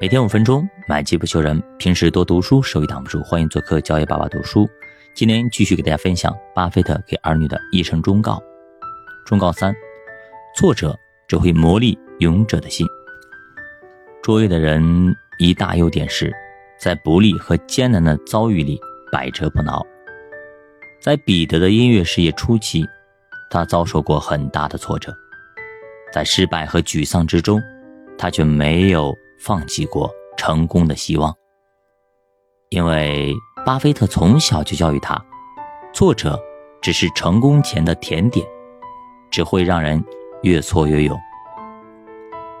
每天五分钟，买机不求人。平时多读书，手艺挡不住。欢迎做客教爷爸爸读书。今天继续给大家分享巴菲特给儿女的一生忠告。忠告三：挫折只会磨砺勇者的心。卓越的人一大优点是，在不利和艰难的遭遇里百折不挠。在彼得的音乐事业初期，他遭受过很大的挫折，在失败和沮丧之中，他却没有。放弃过成功的希望，因为巴菲特从小就教育他，挫折只是成功前的甜点，只会让人越挫越勇。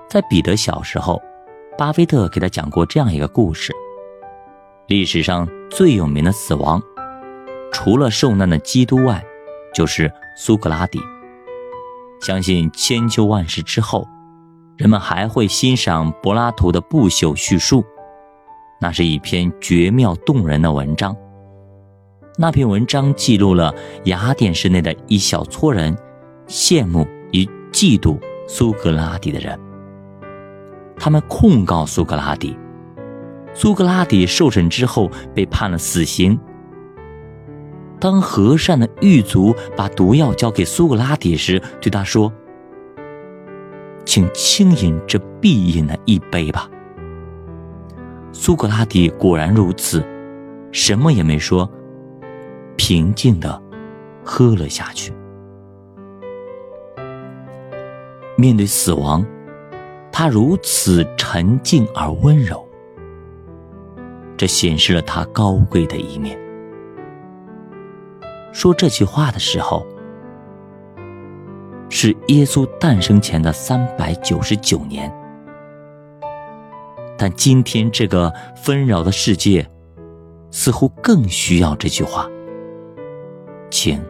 在彼得小时候，巴菲特给他讲过这样一个故事：历史上最有名的死亡，除了受难的基督外，就是苏格拉底。相信千秋万世之后。人们还会欣赏柏拉图的不朽叙述，那是一篇绝妙动人的文章。那篇文章记录了雅典市内的一小撮人羡慕与嫉妒苏格拉底的人。他们控告苏格拉底，苏格拉底受审之后被判了死刑。当和善的狱卒把毒药交给苏格拉底时，对他说。请轻饮这必饮的一杯吧。苏格拉底果然如此，什么也没说，平静的喝了下去。面对死亡，他如此沉静而温柔，这显示了他高贵的一面。说这句话的时候。是耶稣诞生前的三百九十九年，但今天这个纷扰的世界，似乎更需要这句话。请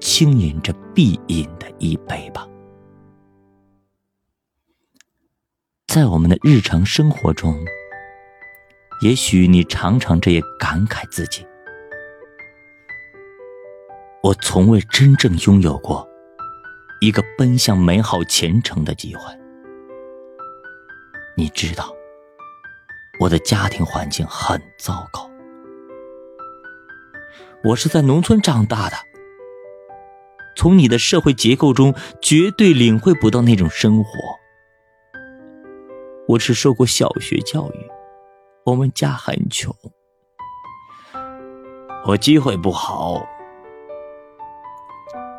轻饮着必饮的一杯吧。在我们的日常生活中，也许你常常这样感慨自己：我从未真正拥有过。一个奔向美好前程的机会。你知道，我的家庭环境很糟糕。我是在农村长大的，从你的社会结构中绝对领会不到那种生活。我是受过小学教育，我们家很穷，我机会不好，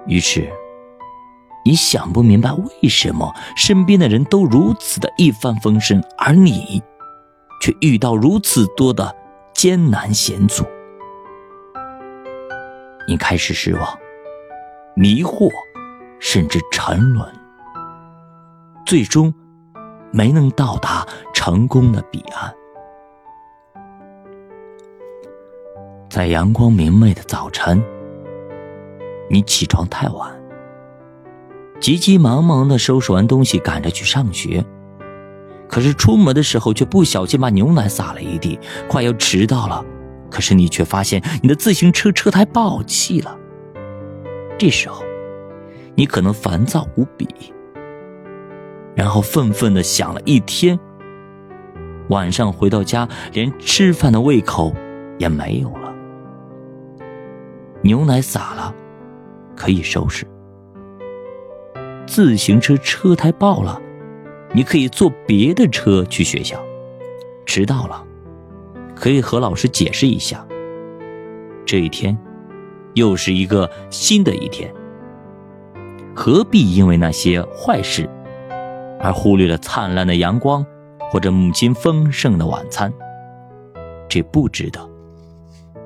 于是。你想不明白为什么身边的人都如此的一帆风顺，而你却遇到如此多的艰难险阻。你开始失望、迷惑，甚至沉沦，最终没能到达成功的彼岸。在阳光明媚的早晨，你起床太晚。急急忙忙的收拾完东西，赶着去上学。可是出门的时候却不小心把牛奶洒了一地，快要迟到了。可是你却发现你的自行车车胎爆气了。这时候，你可能烦躁无比，然后愤愤的想了一天。晚上回到家，连吃饭的胃口也没有了。牛奶洒了，可以收拾。自行车车胎爆了，你可以坐别的车去学校。迟到了，可以和老师解释一下。这一天，又是一个新的一天。何必因为那些坏事，而忽略了灿烂的阳光，或者母亲丰盛的晚餐？这不值得，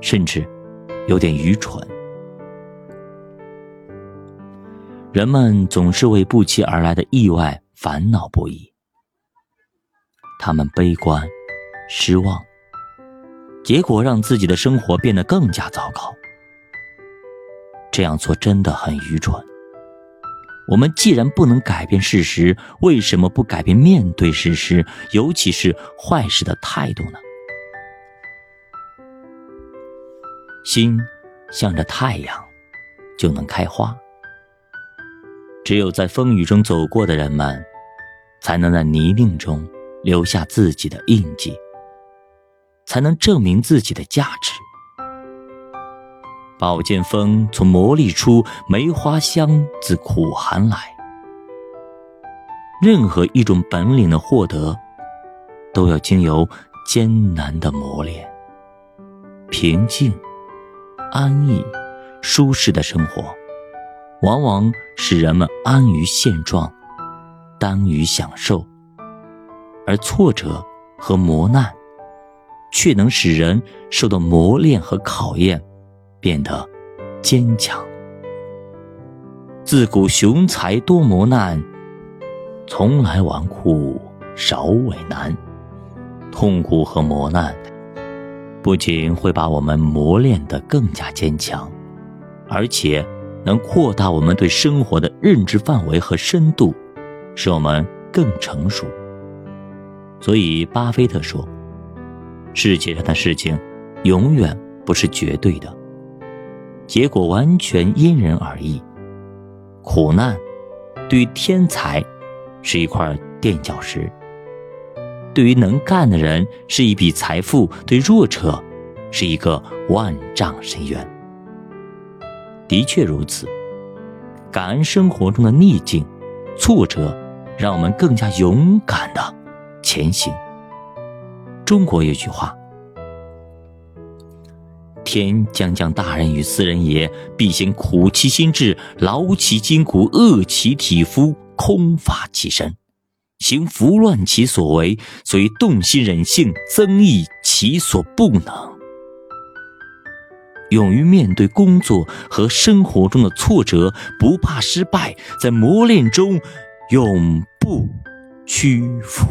甚至有点愚蠢。人们总是为不期而来的意外烦恼不已，他们悲观、失望，结果让自己的生活变得更加糟糕。这样做真的很愚蠢。我们既然不能改变事实，为什么不改变面对事实，尤其是坏事的态度呢？心向着太阳，就能开花。只有在风雨中走过的人们，才能在泥泞中留下自己的印记，才能证明自己的价值。宝剑锋从磨砺出，梅花香自苦寒来。任何一种本领的获得，都要经由艰难的磨练。平静、安逸、舒适的生活，往往使人们安于现状，耽于享受。而挫折和磨难，却能使人受到磨练和考验，变得坚强。自古雄才多磨难，从来纨绔少伟难。痛苦和磨难，不仅会把我们磨练得更加坚强，而且能扩大我们对生活的认知范围和深度，使我们更成熟。所以，巴菲特说：“世界上的事情，永远不是绝对的，结果完全因人而异。苦难，对于天才，是一块垫脚石；对于能干的人，是一笔财富；对弱者，是一个万丈深渊。的确如此，感恩生活中的逆境、挫折，让我们更加勇敢的。”前行。中国有句话：“天将降大任于斯人也，必先苦其心志，劳其筋骨，饿其体肤，空乏其身，行拂乱其所为，所以动心忍性，增益其所不能。”勇于面对工作和生活中的挫折，不怕失败，在磨练中永不屈服。